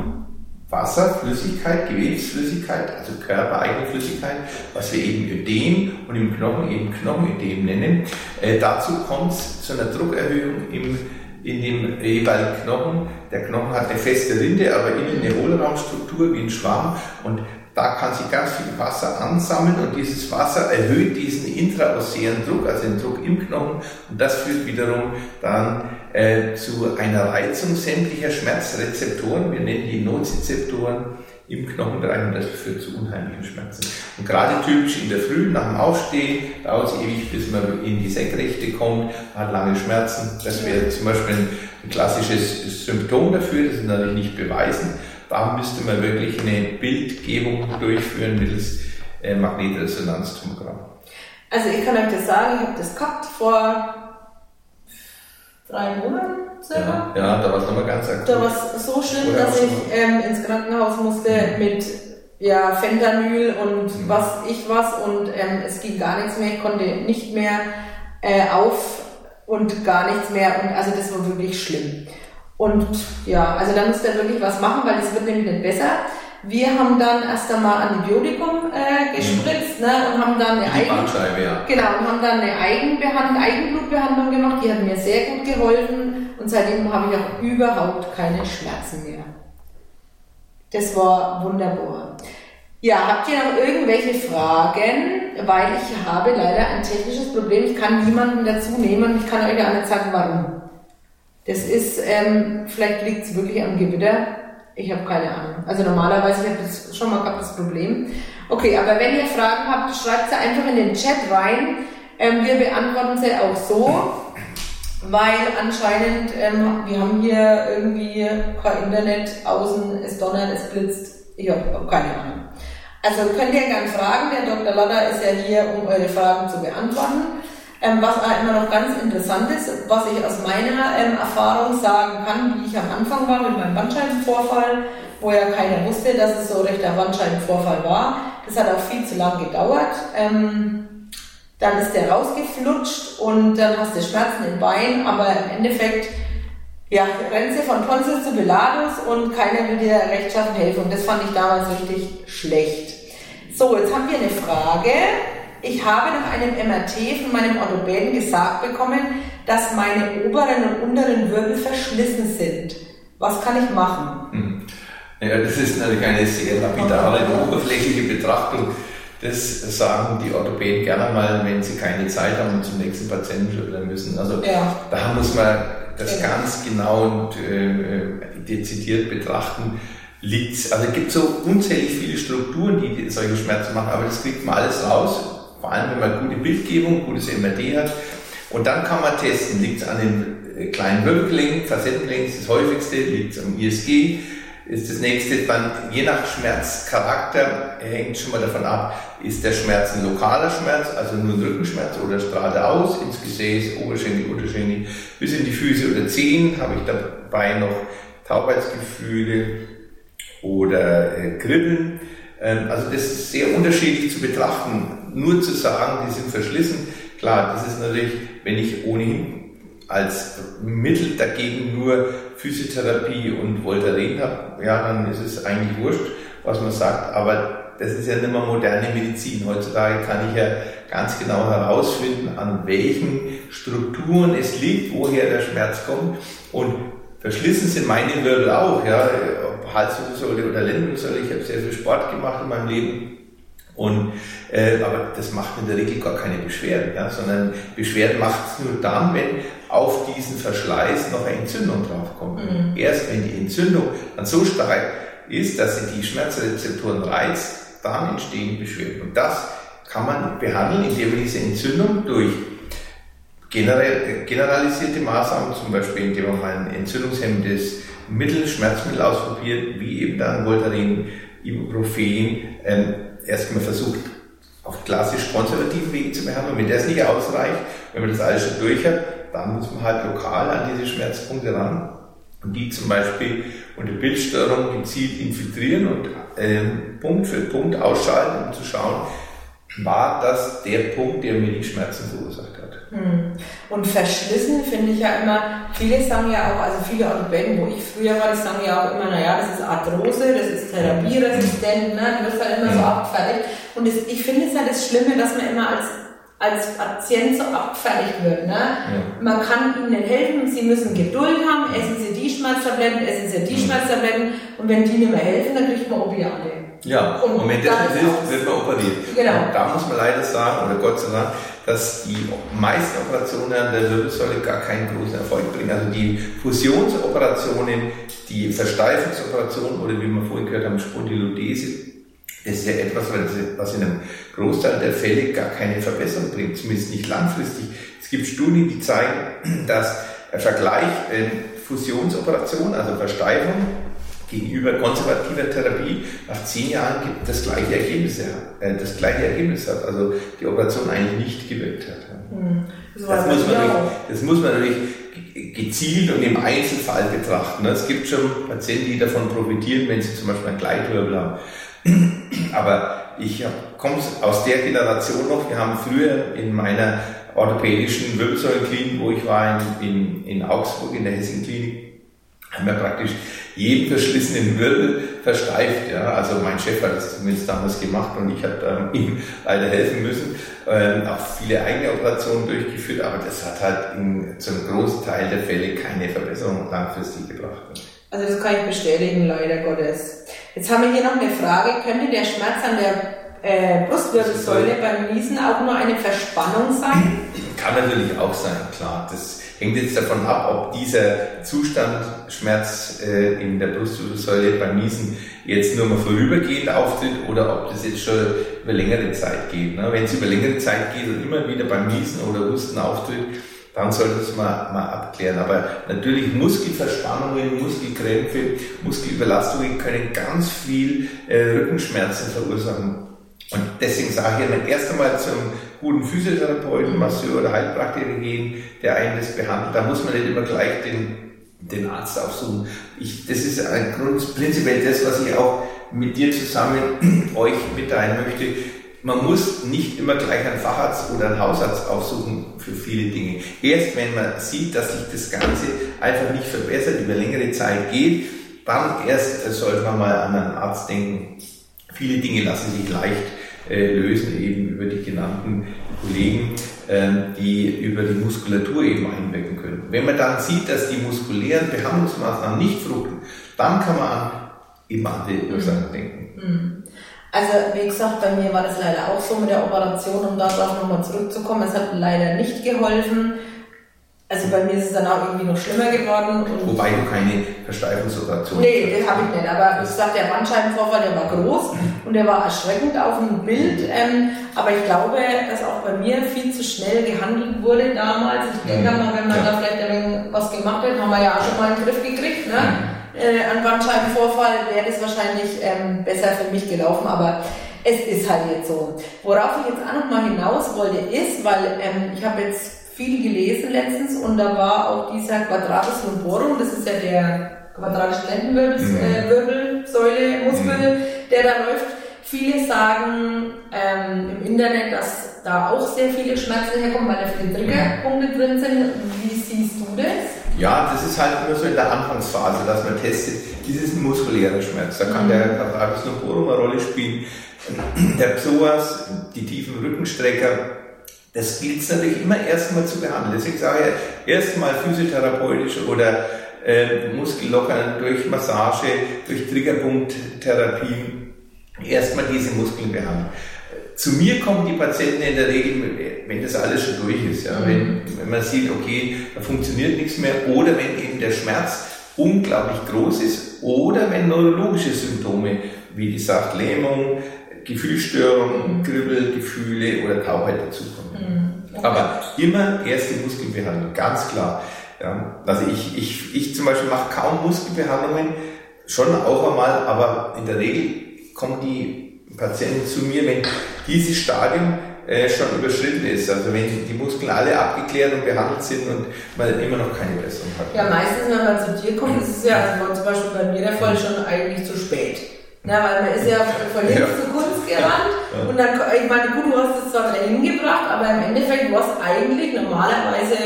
Wasser, Flüssigkeit, Gewebsflüssigkeit, also körpereigene Flüssigkeit, was wir eben Ödem und im Knochen eben Knochenödem nennen. Äh, dazu kommt es zu einer Druckerhöhung im, in dem jeweiligen Knochen. Der Knochen hat eine feste Rinde, aber innen eine Hohlraumstruktur wie ein Schwamm und da kann sich ganz viel Wasser ansammeln und dieses Wasser erhöht diesen intraossären Druck, also den Druck im Knochen und das führt wiederum dann äh, zu einer Reizung sämtlicher Schmerzrezeptoren, wir nennen die Nozizeptoren im Knochenbereich und das führt zu unheimlichen Schmerzen. Und gerade typisch in der Früh nach dem Aufstehen dauert es ewig, bis man in die Senkrechte kommt, hat lange Schmerzen. Das wäre zum Beispiel ein klassisches Symptom dafür, das ist natürlich nicht beweisen, da müsste man wirklich eine Bildgebung durchführen mittels äh, Magnetresonanztomogramm. Also ich kann euch das sagen, ich habe das gehabt vor drei Monaten circa. Ja, ja da war es nochmal ganz akut. Da war es so schlimm, Vorher dass ich ähm, ins Krankenhaus musste mhm. mit ja, Fentanyl und mhm. was ich was und ähm, es ging gar nichts mehr, ich konnte nicht mehr äh, auf und gar nichts mehr und also das war wirklich schlimm. Und ja, also da müsst ihr wirklich was machen, weil es wird nämlich nicht besser. Wir haben dann erst einmal Antibiotikum äh, gespritzt mhm. ne, und haben dann eine Eigen ja. genau, und haben dann eine Eigenbehandlung, Eigenblutbehandlung gemacht, die hat mir sehr gut geholfen und seitdem habe ich auch überhaupt keine Schmerzen mehr. Das war wunderbar. Ja, habt ihr noch irgendwelche Fragen? Weil ich habe leider ein technisches Problem. Ich kann niemanden dazu nehmen und ich kann euch ja nicht sagen, warum. Das ist, ähm, vielleicht liegt es wirklich am Gewitter. Ich habe keine Ahnung. Also normalerweise, ich habe das schon mal gehabt, das Problem. Okay, aber wenn ihr Fragen habt, schreibt sie einfach in den Chat rein. Ähm, wir beantworten sie auch so, weil anscheinend, ähm, wir haben hier irgendwie kein Internet, außen, es donnert, es blitzt. Ich habe keine Ahnung. Also könnt ihr gerne fragen, der Dr. Ladder ist ja hier, um eure Fragen zu beantworten. Ähm, was immer noch ganz interessant ist, was ich aus meiner ähm, Erfahrung sagen kann, wie ich am Anfang war mit meinem Bandscheibenvorfall, wo ja keiner wusste, dass es so rechter Bandscheibenvorfall war. Das hat auch viel zu lange gedauert. Ähm, dann ist der rausgeflutscht und dann hast du Schmerzen im Bein, aber im Endeffekt ja, du von Pontius zu Pilatus und keiner will dir rechtschaffen helfen. Und das fand ich damals richtig schlecht. So, jetzt haben wir eine Frage ich habe nach einem MRT von meinem Orthopäden gesagt bekommen, dass meine oberen und unteren Wirbel verschlissen sind. Was kann ich machen? Hm. Ja, das ist natürlich eine sehr lapidare, oberflächliche Betrachtung. Das sagen die Orthopäden gerne mal, wenn sie keine Zeit haben und zum nächsten Patienten schütteln müssen. Also ja. da muss man das ja. ganz genau und äh, dezidiert betrachten. Liegt, also es gibt so unzählig viele Strukturen, die solche Schmerzen machen, aber das kriegt man alles raus vor allem, wenn man gute Bildgebung, gutes MRD hat. Und dann kann man testen, liegt es an den äh, kleinen Wirbelklingen, Facettenklingen ist das häufigste, liegt es am ISG, ist das nächste dann, je nach Schmerzcharakter hängt schon mal davon ab, ist der Schmerz ein lokaler Schmerz, also nur ein Rückenschmerz oder strahlt er aus ins Gesäß, Oberschenkel, Unterschenkel, bis in die Füße oder Zehen, habe ich dabei noch Taubheitsgefühle oder äh, Kribbeln. Ähm, also das ist sehr unterschiedlich zu betrachten. Nur zu sagen, die sind verschlissen, klar, das ist natürlich, wenn ich ohnehin als Mittel dagegen nur Physiotherapie und Voltaren habe, ja, dann ist es eigentlich wurscht, was man sagt, aber das ist ja nicht mehr moderne Medizin. Heutzutage kann ich ja ganz genau herausfinden, an welchen Strukturen es liegt, woher der Schmerz kommt. Und verschlissen sind meine Wirbel auch, ja, ob Halswirbelsäule oder Lendenwirbelsäule. Ich habe sehr viel Sport gemacht in meinem Leben und, äh, aber das macht in der Regel gar keine Beschwerden, ja, sondern Beschwerden macht es nur dann, wenn auf diesen Verschleiß noch eine Entzündung draufkommt. Mhm. Erst wenn die Entzündung dann so stark ist, dass sie die Schmerzrezeptoren reizt, dann entstehen Beschwerden. Und das kann man behandeln, indem man diese Entzündung durch generalisierte Maßnahmen, zum Beispiel indem man mal ein entzündungshemmendes Mittel, Schmerzmittel ausprobiert, wie eben dann Voltaren, Ibuprofen, ähm, erstmal versucht, auf klassisch konservativen Wegen zu behandeln. Wenn das nicht ausreicht, wenn man das alles schon durch hat, dann muss man halt lokal an diese Schmerzpunkte ran und die zum Beispiel unter Bildstörung gezielt infiltrieren und ähm, Punkt für Punkt ausschalten, um zu schauen, war das der Punkt, der mir die Schmerzen verursacht hat. Hm. Und verschlissen finde ich ja immer, viele sagen ja auch, also viele Orthopäden, wo ich früher war, die sagen ja auch immer, naja, das ist Arthrose, das ist therapieresistent, ne? die wird halt immer so abgefertigt. Und das, ich finde es ja das Schlimme, dass man immer als als Patient so abgefertigt wird. Ne? Ja. Man kann ihnen helfen, sie müssen Geduld haben, essen sie die Schmerztabletten, essen sie die mhm. Schmerztabletten und wenn die nicht mehr helfen, dann kriegt man Opiate. Ja, und, und das nicht hilft, wird man operiert. Genau. Und da muss man leider sagen, oder Gott sei Dank, dass die meisten Operationen an der Wirbelsäule gar keinen großen Erfolg bringen. Also die Fusionsoperationen, die Versteifungsoperationen oder wie wir vorhin gehört haben, Spondylodese, das ist ja etwas, was in einem Großteil der Fälle gar keine Verbesserung bringt, zumindest nicht langfristig. Es gibt Studien, die zeigen, dass Vergleich äh, Fusionsoperation, also Versteifung, gegenüber konservativer Therapie nach zehn Jahren das gleiche Ergebnis, äh, das gleiche Ergebnis hat. Also die Operation eigentlich nicht gewirkt hat. Hm. Das, das, muss man natürlich, das muss man natürlich gezielt und im Einzelfall betrachten. Es gibt schon Patienten, die davon profitieren, wenn sie zum Beispiel einen Gleitwirbel haben. Aber ich komme aus der Generation noch. Wir haben früher in meiner orthopädischen Wirbelsäulenklinik, wo ich war, in, in, in Augsburg in der Hessenklinik, haben wir praktisch jeden verschlissenen Wirbel versteift. Ja. Also mein Chef hat das zumindest damals gemacht und ich habe ähm, ihm leider helfen müssen. Ähm, auch viele eigene Operationen durchgeführt, aber das hat halt in, zum großen Teil der Fälle keine Verbesserung langfristig gebracht. Also das kann ich bestätigen, leider Gottes. Jetzt haben wir hier noch eine Frage. Könnte der Schmerz an der äh, Brustwirbelsäule beim Niesen auch nur eine Verspannung sein? Kann natürlich auch sein, klar. Das hängt jetzt davon ab, ob dieser Zustand Schmerz äh, in der Brustwirbelsäule beim Niesen jetzt nur mal vorübergehend auftritt oder ob das jetzt schon über längere Zeit geht. Ne? Wenn es über längere Zeit geht und immer wieder beim Niesen oder Husten auftritt, dann sollte es mal, mal abklären. Aber natürlich Muskelverspannungen, Muskelkrämpfe, Muskelüberlastungen können ganz viel äh, Rückenschmerzen verursachen. Und deswegen sage ich immer, erst einmal zum guten Physiotherapeuten, Masseur oder Heilpraktiker gehen, der einen das behandelt. Da muss man nicht immer gleich den, den Arzt aufsuchen. Ich, das ist ein Grund, prinzipiell das, was ich auch mit dir zusammen euch mitteilen möchte. Man muss nicht immer gleich einen Facharzt oder einen Hausarzt aufsuchen für viele Dinge. Erst wenn man sieht, dass sich das Ganze einfach nicht verbessert, über längere Zeit geht, dann erst sollte man mal an einen Arzt denken. Viele Dinge lassen sich leicht äh, lösen, eben über die genannten Kollegen, äh, die über die Muskulatur eben einwirken können. Wenn man dann sieht, dass die muskulären Behandlungsmaßnahmen nicht fruchten, dann kann man an eben andere Ursachen denken. Mhm. Also wie gesagt, bei mir war das leider auch so mit der Operation, um darauf nochmal zurückzukommen. Es hat leider nicht geholfen. Also bei mir ist es dann auch irgendwie noch schlimmer geworden. Wobei du keine Versteifungsoperation Nee, das habe ich nicht. Aber wie gesagt, der Bandscheibenvorfall, der war groß und der war erschreckend auf dem Bild. Ähm, aber ich glaube, dass auch bei mir viel zu schnell gehandelt wurde damals. Ich denke mhm. mal, wenn man ja. da vielleicht ein was gemacht hat, haben wir ja auch schon mal einen Griff gekriegt. Ne? Mhm. Äh, an Bandscheibenvorfall wäre das wahrscheinlich ähm, besser für mich gelaufen. Aber es ist halt jetzt so. Worauf ich jetzt auch noch mal hinaus wollte, ist, weil ähm, ich habe jetzt viel gelesen letztens und da war auch dieser Quadratus lumborum, das ist ja der quadratische Lendenwirbelsäule, mhm. Muskel, der da läuft. Viele sagen ähm, im Internet, dass da auch sehr viele Schmerzen herkommen, weil da viele Triggerpunkte drin sind. Wie siehst du das? Ja, das ist halt immer so in der Anfangsphase, dass man testet, ist es ein muskulärer Schmerz. Da kann mhm. der Quadratus lumborum eine Rolle spielen. Der Psoas, die tiefen Rückenstrecker, das gilt es natürlich immer erstmal zu behandeln. Deswegen sage ich erstmal physiotherapeutisch oder äh, Muskellockern durch Massage, durch Triggerpunkttherapie erstmal diese Muskeln behandeln. Zu mir kommen die Patienten in der Regel, wenn das alles schon durch ist, ja, wenn, wenn man sieht, okay, da funktioniert nichts mehr oder wenn eben der Schmerz unglaublich groß ist oder wenn neurologische Symptome, wie gesagt, Lähmung, Gefühlsstörungen, Kribbelgefühle oder Taubheit dazukommen. Mhm. Okay. Aber immer erst die Muskelbehandlung, ganz klar. Ja, also ich, ich, ich zum Beispiel mache kaum Muskelbehandlungen, schon auch einmal, aber in der Regel kommen die Patienten zu mir, wenn dieses Stadium äh, schon überschritten ist. Also wenn die Muskeln alle abgeklärt und behandelt sind und man immer noch keine Besserung hat. Ja, meistens, wenn man zu dir kommt, ist es ja, also zum Beispiel bei mir der Fall, schon eigentlich zu spät. Ja, weil man ist ja von links ja. zu kurz losgerannt. Ja. Und dann, ich meine, gut, du hast es zwar wieder hingebracht, aber im Endeffekt war es eigentlich normalerweise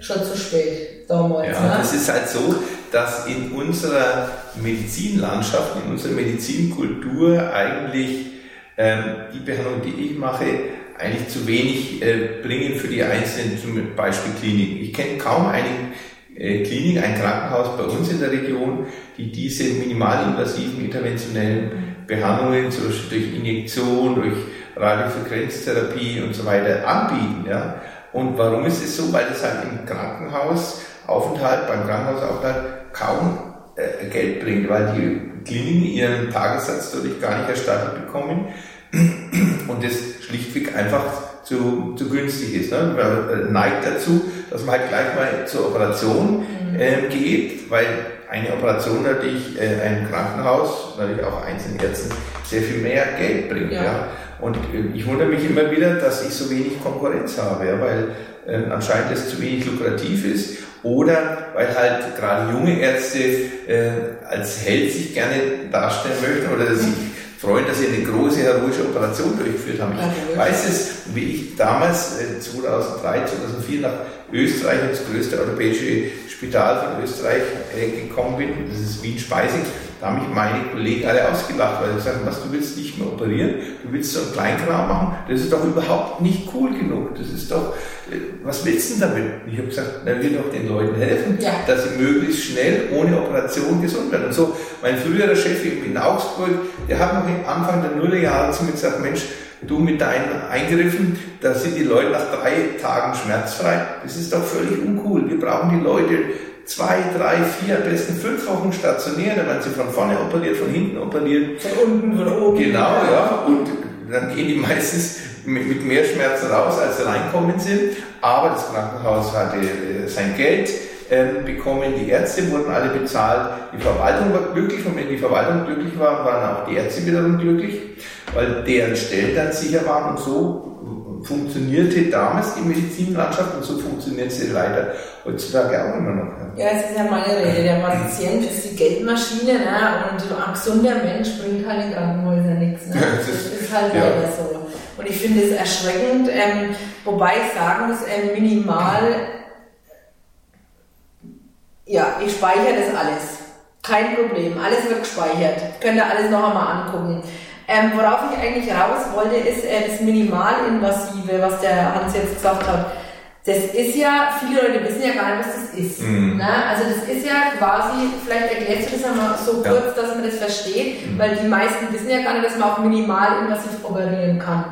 schon zu spät damals. Ja, ne? das ist halt so, dass in unserer Medizinlandschaft, in unserer Medizinkultur eigentlich ähm, die Behandlung, die ich mache, eigentlich zu wenig äh, bringen für die einzelnen, zum Beispiel Kliniken. Ich kenne kaum eine äh, Klinik, ein Krankenhaus bei uns in der Region, die diese minimalinvasiven interventionellen Behandlungen, Beispiel durch Injektion, durch Radiofrequenztherapie und so weiter anbieten. Ja? Und warum ist es so? Weil das halt im Krankenhausaufenthalt, beim Krankenhausaufenthalt kaum äh, Geld bringt, weil die Kliniken ihren Tagessatz dadurch gar nicht erstattet bekommen und das schlichtweg einfach zu, zu günstig ist. Ne? Man äh, neigt dazu, dass man halt gleich mal zur Operation äh, geht, weil eine Operation natürlich äh, einem Krankenhaus, natürlich auch einzelnen Ärzten, sehr viel mehr Geld bringt. Ja. Ja. Und äh, ich wundere mich immer wieder, dass ich so wenig Konkurrenz habe, ja, weil äh, anscheinend es zu wenig lukrativ ist oder weil halt gerade junge Ärzte äh, als Held sich gerne darstellen möchten oder sich freuen, dass sie eine große heroische Operation durchgeführt haben. Ich weiß es, wie ich damals äh, 2003, 2004 nach Österreich ins größte europäische Spital von Österreich äh, gekommen bin, das ist Wien-Speising, da haben mich meine Kollegen alle ausgelacht, weil sie gesagt haben, was, du willst nicht mehr operieren, du willst so einen Kleinkram machen, das ist doch überhaupt nicht cool genug, das ist doch, äh, was willst du denn damit? Ich habe gesagt, na, wir doch den Leuten helfen, Ja. dass sie möglichst schnell ohne Operation gesund werden. Und so, mein früherer Chef in Augsburg, der hat noch am Anfang der Nullerjahre zu mir gesagt, Mensch, du mit deinen Eingriffen, da sind die Leute nach drei Tagen schmerzfrei. Das ist doch völlig uncool. Wir brauchen die Leute zwei, drei, vier, am besten fünf Wochen stationieren, dann werden sie von vorne operiert, von hinten operiert. Von unten, von oben. Genau, ja. Und dann gehen die meistens mit, mit mehr Schmerzen raus, als sie reinkommen sind. Aber das Krankenhaus hatte äh, sein Geld ähm, bekommen, die Ärzte wurden alle bezahlt, die Verwaltung war glücklich und wenn die Verwaltung glücklich war, waren auch die Ärzte wiederum glücklich, weil deren Stellen dann sicher waren und so funktionierte damals die Medizinlandschaft und so funktioniert sie leider heutzutage auch immer noch. Ja. Es ist ja meine Rede. Der Patient ist die Geldmaschine ne? und ein gesunder Mensch bringt halt in Krankenhäusern nichts. Ne? Das ist halt ja. leider so. Und ich finde es erschreckend, ähm, wobei ich sagen muss, ähm, minimal, ja, ich speichere das alles. Kein Problem, alles wird gespeichert. Könnt ihr alles noch einmal angucken. Ähm, worauf ich eigentlich raus wollte, ist äh, das Minimalinvasive, was der Hans jetzt gesagt hat. Das ist ja, viele Leute wissen ja gar nicht, was das ist. Mhm. Ne? Also das ist ja quasi, vielleicht erklärst du das einmal so Ja. kurz, dass man das versteht, weil die meisten wissen ja gar nicht, dass man auch minimalinvasiv operieren kann.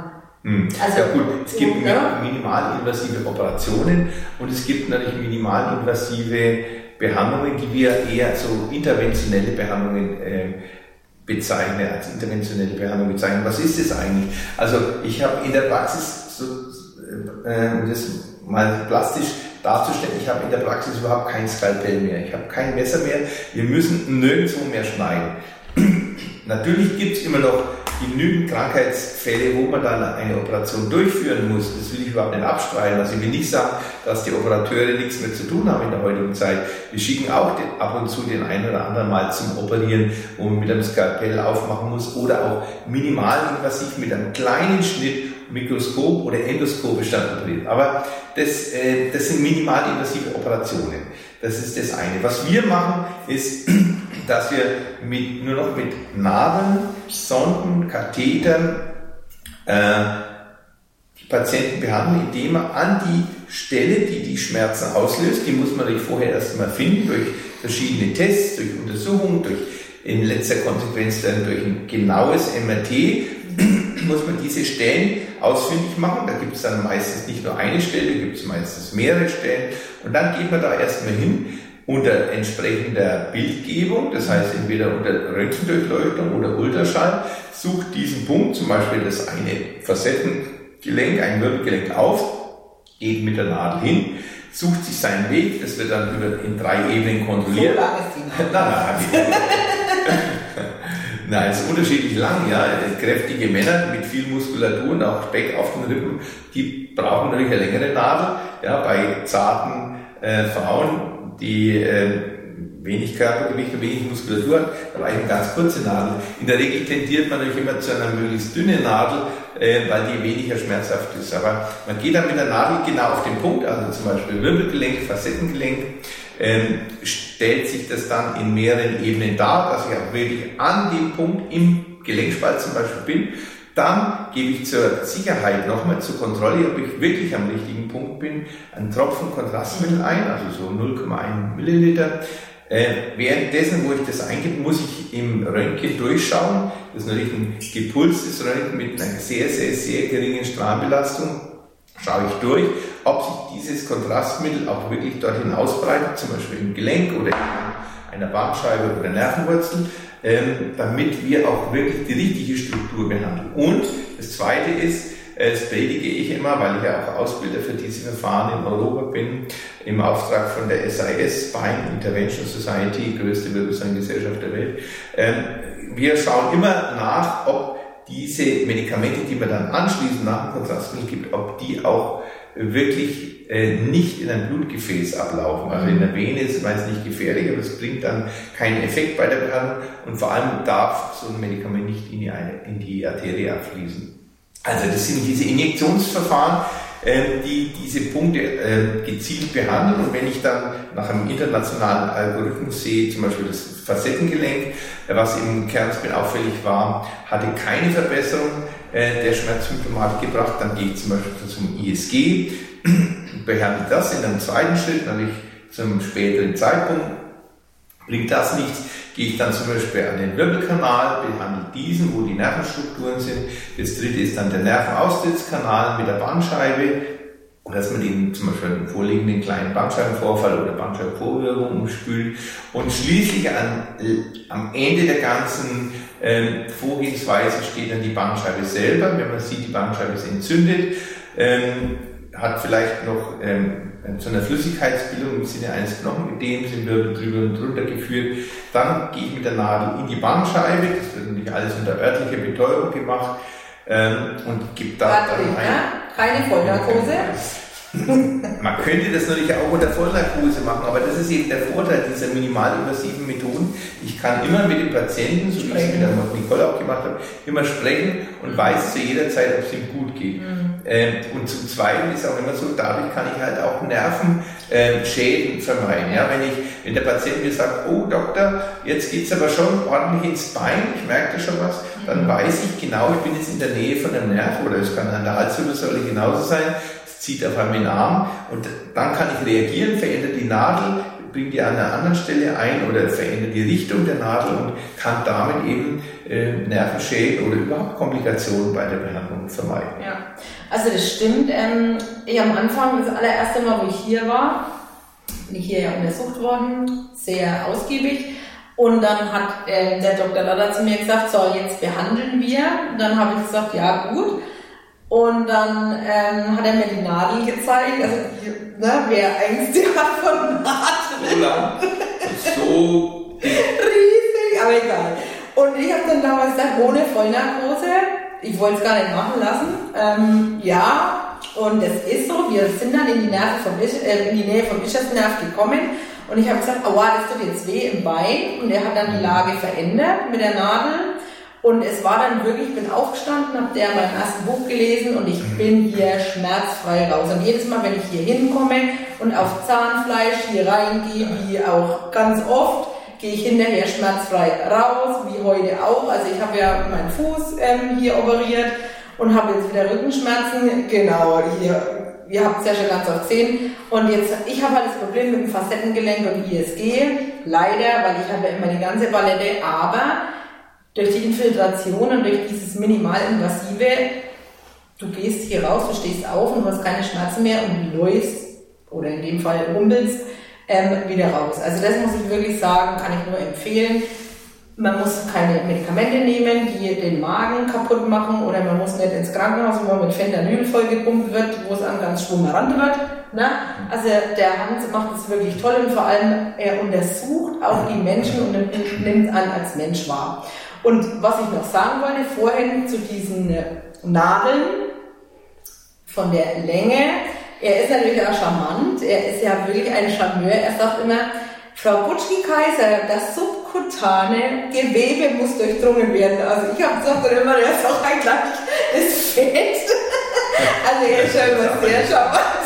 Hm. Also, ja gut, es gibt ja. minimalinvasive Operationen und es gibt natürlich minimalinvasive Behandlungen, die wir eher so interventionelle Behandlungen äh, bezeichnen, als interventionelle Behandlung bezeichnen. Was ist das eigentlich? Also ich habe in der Praxis, so, äh, um das mal plastisch darzustellen, ich habe in der Praxis überhaupt kein Skalpell mehr, ich habe kein Messer mehr, wir müssen nirgendwo mehr schneiden. Natürlich gibt es immer noch genügend Krankheitsfälle, wo man dann eine Operation durchführen muss. Das will ich überhaupt nicht abstreiten. Also ich will nicht sagen, dass die Operateure nichts mehr zu tun haben in der heutigen Zeit. Wir schicken auch den, ab und zu den einen oder anderen mal zum Operieren, wo man mit einem Skalpell aufmachen muss oder auch minimalinvasiv mit einem kleinen Schnitt Mikroskop oder endoskopisch dann operiert. Aber das, äh, das sind minimalinvasive Operationen. Das ist das eine. Was wir machen, ist, dass wir mit, nur noch mit Nadeln, Sonden, Kathetern äh, die Patienten behandeln, indem man an die Stelle, die die Schmerzen auslöst, die muss man natürlich vorher erstmal finden durch verschiedene Tests, durch Untersuchungen, durch in letzter Konsequenz dann durch ein genaues MRT, muss man diese Stellen ausfindig machen. Da gibt es dann meistens nicht nur eine Stelle, gibt es meistens mehrere Stellen. Und dann geht man da erstmal hin unter entsprechender Bildgebung, das heißt entweder unter Röntgendurchleuchtung oder Ultraschall, sucht diesen Punkt, zum Beispiel das eine Facettengelenk, ein Wirbelgelenk auf, geht mit der Nadel hin, sucht sich seinen Weg, das wird dann über, in drei Ebenen So kontrolliert. lang ist die Nein, nein, Nein, es ist unterschiedlich lang, ja. Kräftige Männer mit viel Muskulatur und auch Speck auf den Rippen, die brauchen natürlich eine längere Nadel. Ja, bei zarten äh, Frauen, die äh, wenig Körpergewicht und wenig Muskulatur hat, da eine ganz kurze Nadel. In der Regel tendiert man natürlich immer zu einer möglichst dünnen Nadel, äh, weil die weniger schmerzhaft ist. Aber man geht dann mit der Nadel genau auf den Punkt, also zum Beispiel Wirbelgelenk, Facettengelenk, ähm, stellt sich das dann in mehreren Ebenen dar, dass ich auch wirklich an dem Punkt im Gelenkspalt zum Beispiel bin. Dann gebe ich zur Sicherheit nochmal zur Kontrolle, ob ich wirklich am richtigen Punkt bin, einen Tropfen Kontrastmittel ein, also so 0,1 Milliliter. Äh, währenddessen, wo ich das eingebe, muss ich im Röntgen durchschauen. Das ist natürlich ein gepulstes Röntgen mit einer sehr, sehr, sehr geringen Strahlenbelastung. Schaue ich durch, ob sich dieses Kontrastmittel auch wirklich dorthin ausbreitet, zum Beispiel im Gelenk oder in einer Bandscheibe oder Nervenwurzel, ähm, damit wir auch wirklich die richtige Struktur behandeln. Und das Zweite ist, das predige ich immer, weil ich ja auch Ausbilder für diese Verfahren in Europa bin, im Auftrag von der SIS, Spine Intervention Society, größte Wirbelsäulengesellschaft der Welt. Ähm, wir schauen immer nach, ob diese Medikamente, die man dann anschließend nach dem Kontrastmittel gibt, ob die auch wirklich äh, nicht in ein Blutgefäß ablaufen. Also in der Vene ist es nicht gefährlich, aber es bringt dann keinen Effekt bei der Behandlung und vor allem darf so ein Medikament nicht in die, in die Arterie abfließen. Also das sind diese Injektionsverfahren, ähm, die diese Punkte ähm, gezielt behandeln. Und wenn ich dann nach einem internationalen Algorithmus sehe, zum Beispiel das Facettengelenk, äh, was im Kernspin auffällig war, hatte keine Verbesserung äh, der Schmerzsymptomatik gebracht, dann gehe ich zum Beispiel zum ISG, behandle das in einem zweiten Schritt, natürlich zum späteren Zeitpunkt. Bringt das nichts, gehe ich dann zum Beispiel an den Wirbelkanal, behandle diesen, wo die Nervenstrukturen sind. Das dritte ist dann der Nervenaustrittskanal mit der Bandscheibe, dass man den zum Beispiel einen vorliegenden kleinen Bandscheibenvorfall oder Bandscheibenvorwirkung umspült. Und schließlich an, am Ende der ganzen ähm, Vorgehensweise steht dann die Bandscheibe selber. Wenn man sieht, die Bandscheibe ist entzündet, ähm, hat vielleicht noch ähm, zu einer Flüssigkeitsbildung im Sinne eines Knochenödems im Wirbel drüber und drunter geführt. Dann gehe ich mit der Nadel in die Bandscheibe, das wird natürlich alles unter örtlicher Betäubung gemacht ähm, und gebe da dann ein... Keine Vollnarkose. Man könnte das natürlich auch unter Vollnarkose machen, aber das ist eben der Vorteil dieser minimalinvasiven Methoden. Ich kann immer mit dem Patienten, so wie ich es mit der Nicole auch gemacht habe, immer sprechen und weiß zu jeder Zeit, ob es ihm gut geht. Mhm. Ähm, und zum Zweiten ist auch immer so, dadurch kann ich halt auch Nervenschäden ähm, vermeiden. Ja, wenn, ich, wenn der Patient mir sagt, oh Doktor, jetzt geht es aber schon ordentlich ins Bein, ich merke da schon was, dann mhm. weiß ich genau, ich bin jetzt in der Nähe von einem Nerv oder es kann an der Halswirbelsäule genauso sein, zieht auf einmal den Arm und dann kann ich reagieren, verändert die Nadel, bringt die an einer anderen Stelle ein oder verändert die Richtung der Nadel und kann damit eben äh, Nervenschäden oder überhaupt Komplikationen bei der Behandlung vermeiden. Ja, also das stimmt. Ähm, ich am Anfang, das allererste Mal, wo ich hier war, bin ich hier ja untersucht worden, sehr ausgiebig. Und dann hat äh, der Dr. Lada zu mir gesagt, so, jetzt behandeln wir. Und dann habe ich gesagt, ja gut. Und dann ähm, hat er mir die Nadel gezeigt, also die, ne, wer Ängste hat von Nadeln. So lang, so riesig, aber egal. Und ich habe dann damals gesagt, ohne Vollnarkose, ich wollte es gar nicht machen lassen. Ähm, ja, und es ist so, wir sind dann in die, Nerven vom, äh, in die Nähe vom Bischofsnerv gekommen und ich habe gesagt, aua, das tut jetzt weh im Bein. Und er hat dann die Lage verändert mit der Nadel. Und es war dann wirklich, ich bin aufgestanden, habe der mein erstes Buch gelesen und ich bin hier schmerzfrei raus. Und jedes Mal, wenn ich hier hinkomme und auf Zahnfleisch hier reingehe, wie auch ganz oft, gehe ich hinterher schmerzfrei raus, wie heute auch. Also ich habe ja meinen Fuß ähm, hier operiert und habe jetzt wieder Rückenschmerzen. Genau, hier, ihr habt es ja schon ganz oft gesehen. Und jetzt, ich habe halt das Problem mit dem Facettengelenk und ISG, leider, weil ich habe ja immer die ganze Palette, aber durch die Infiltration und durch dieses minimalinvasive, du gehst hier raus, du stehst auf und hast keine Schmerzen mehr und läufst, oder in dem Fall rumpelst, ähm, wieder raus. Also das muss ich wirklich sagen, kann ich nur empfehlen. Man muss keine Medikamente nehmen, die den Magen kaputt machen oder man muss nicht ins Krankenhaus, wo man mit Fentanyl vollgepumpt wird, wo es an ganz schwummerant wird. Ne? Also der Hans macht es wirklich toll und vor allem er untersucht auch die Menschen und nimmt an als Mensch wahr. Und was ich noch sagen wollte vorhin zu diesen Nadeln von der Länge, er ist natürlich auch charmant, er ist ja wirklich ein Charmeur, er sagt immer, Frau Butschki-Kaiser, das subkutane Gewebe muss durchdrungen werden. Also ich habe gesagt immer, er ist auch ein das Fett. Also er ist schon immer sehr charmant.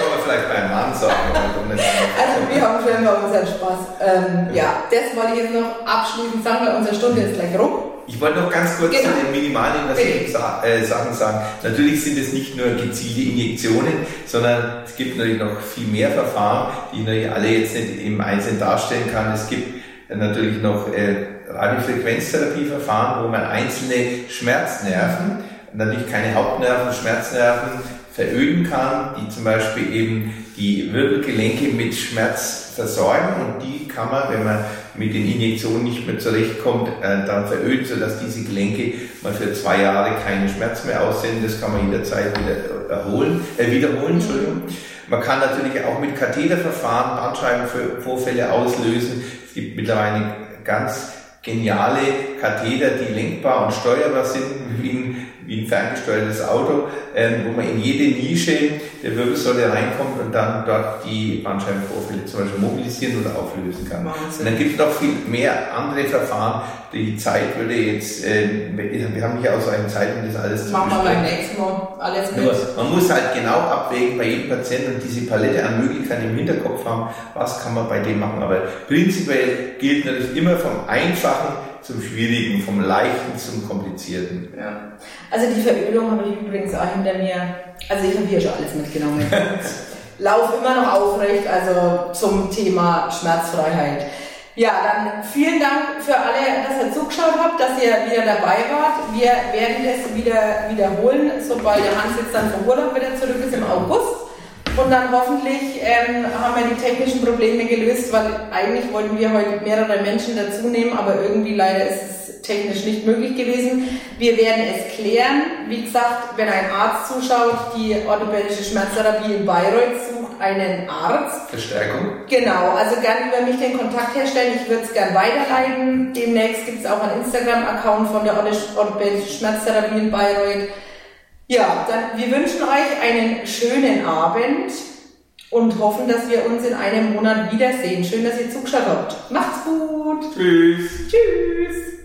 Kann man vielleicht beim Mann sagen. also wir haben schon immer unseren Spaß. Ähm, ja, das wollte ich jetzt noch abschließend sagen, weil unsere Stunde ist gleich rum. Ich wollte noch ganz kurz genau. zu den minimalinvasiven äh, Sachen sagen. Natürlich sind es nicht nur gezielte Injektionen, sondern es gibt natürlich noch viel mehr Verfahren, die ich natürlich alle jetzt nicht im Einzelnen darstellen kann. Es gibt natürlich noch äh, Radiofrequenztherapieverfahren, wo man einzelne Schmerznerven, natürlich keine Hauptnerven, Schmerznerven veröden kann, die zum Beispiel eben die Wirbelgelenke mit Schmerz versorgen und die kann man, wenn man mit den Injektionen nicht mehr zurechtkommt, äh, dann veröden, sodass diese Gelenke mal für zwei Jahre keinen Schmerz mehr aussenden. Das kann man jederzeit wieder erholen, äh, wiederholen. Entschuldigung. Man kann natürlich auch mit Katheterverfahren Bandscheibenvorfälle auslösen. Es gibt mittlerweile ganz geniale Katheter, die lenkbar und steuerbar sind, wie ein ferngesteuertes Auto, ähm, wo man in jede Nische der Wirbelsäule reinkommt und dann dort die Bandscheibenvorfälle zum Beispiel mobilisieren oder auflösen kann. Wahnsinn. Und dann gibt es noch viel mehr andere Verfahren. Die Zeit würde jetzt, äh, wir haben hier auch so eine Zeit, um das alles zu Machen wir beim nächsten Mal alles mit. Nur, man muss halt genau abwägen bei jedem Patienten und diese Palette an Möglichkeiten im Hinterkopf haben, was kann man bei dem machen. Aber prinzipiell gilt natürlich immer vom Einfachen zum Schwierigen, vom Leichten zum Komplizierten. Ja. Also die Verölung habe ich übrigens auch hinter mir. Also ich habe hier schon alles mitgenommen. Lauf immer noch aufrecht, also zum Thema Schmerzfreiheit. Ja, dann vielen Dank für alle, dass ihr zugeschaut habt, dass ihr wieder dabei wart. Wir werden das wieder wiederholen, sobald der Hans jetzt dann vom Urlaub wieder zurück ist im August. Und dann hoffentlich ähm, haben wir die technischen Probleme gelöst, weil eigentlich wollten wir heute mehrere Menschen dazu nehmen, aber irgendwie leider ist es technisch nicht möglich gewesen. Wir werden es klären. Wie gesagt, wenn ein Arzt zuschaut, die orthopädische Schmerztherapie in Bayreuth sucht einen Arzt. Verstärkung. Genau, also gerne über mich den Kontakt herstellen. Ich würde es gerne weiterleiten. Demnächst gibt es auch einen Instagram-Account von der orthopädischen Schmerztherapie in Bayreuth. Ja, dann wir wünschen euch einen schönen Abend und hoffen, dass wir uns in einem Monat wiedersehen. Schön, dass ihr zugeschaut habt. Macht's gut. Tschüss. Tschüss.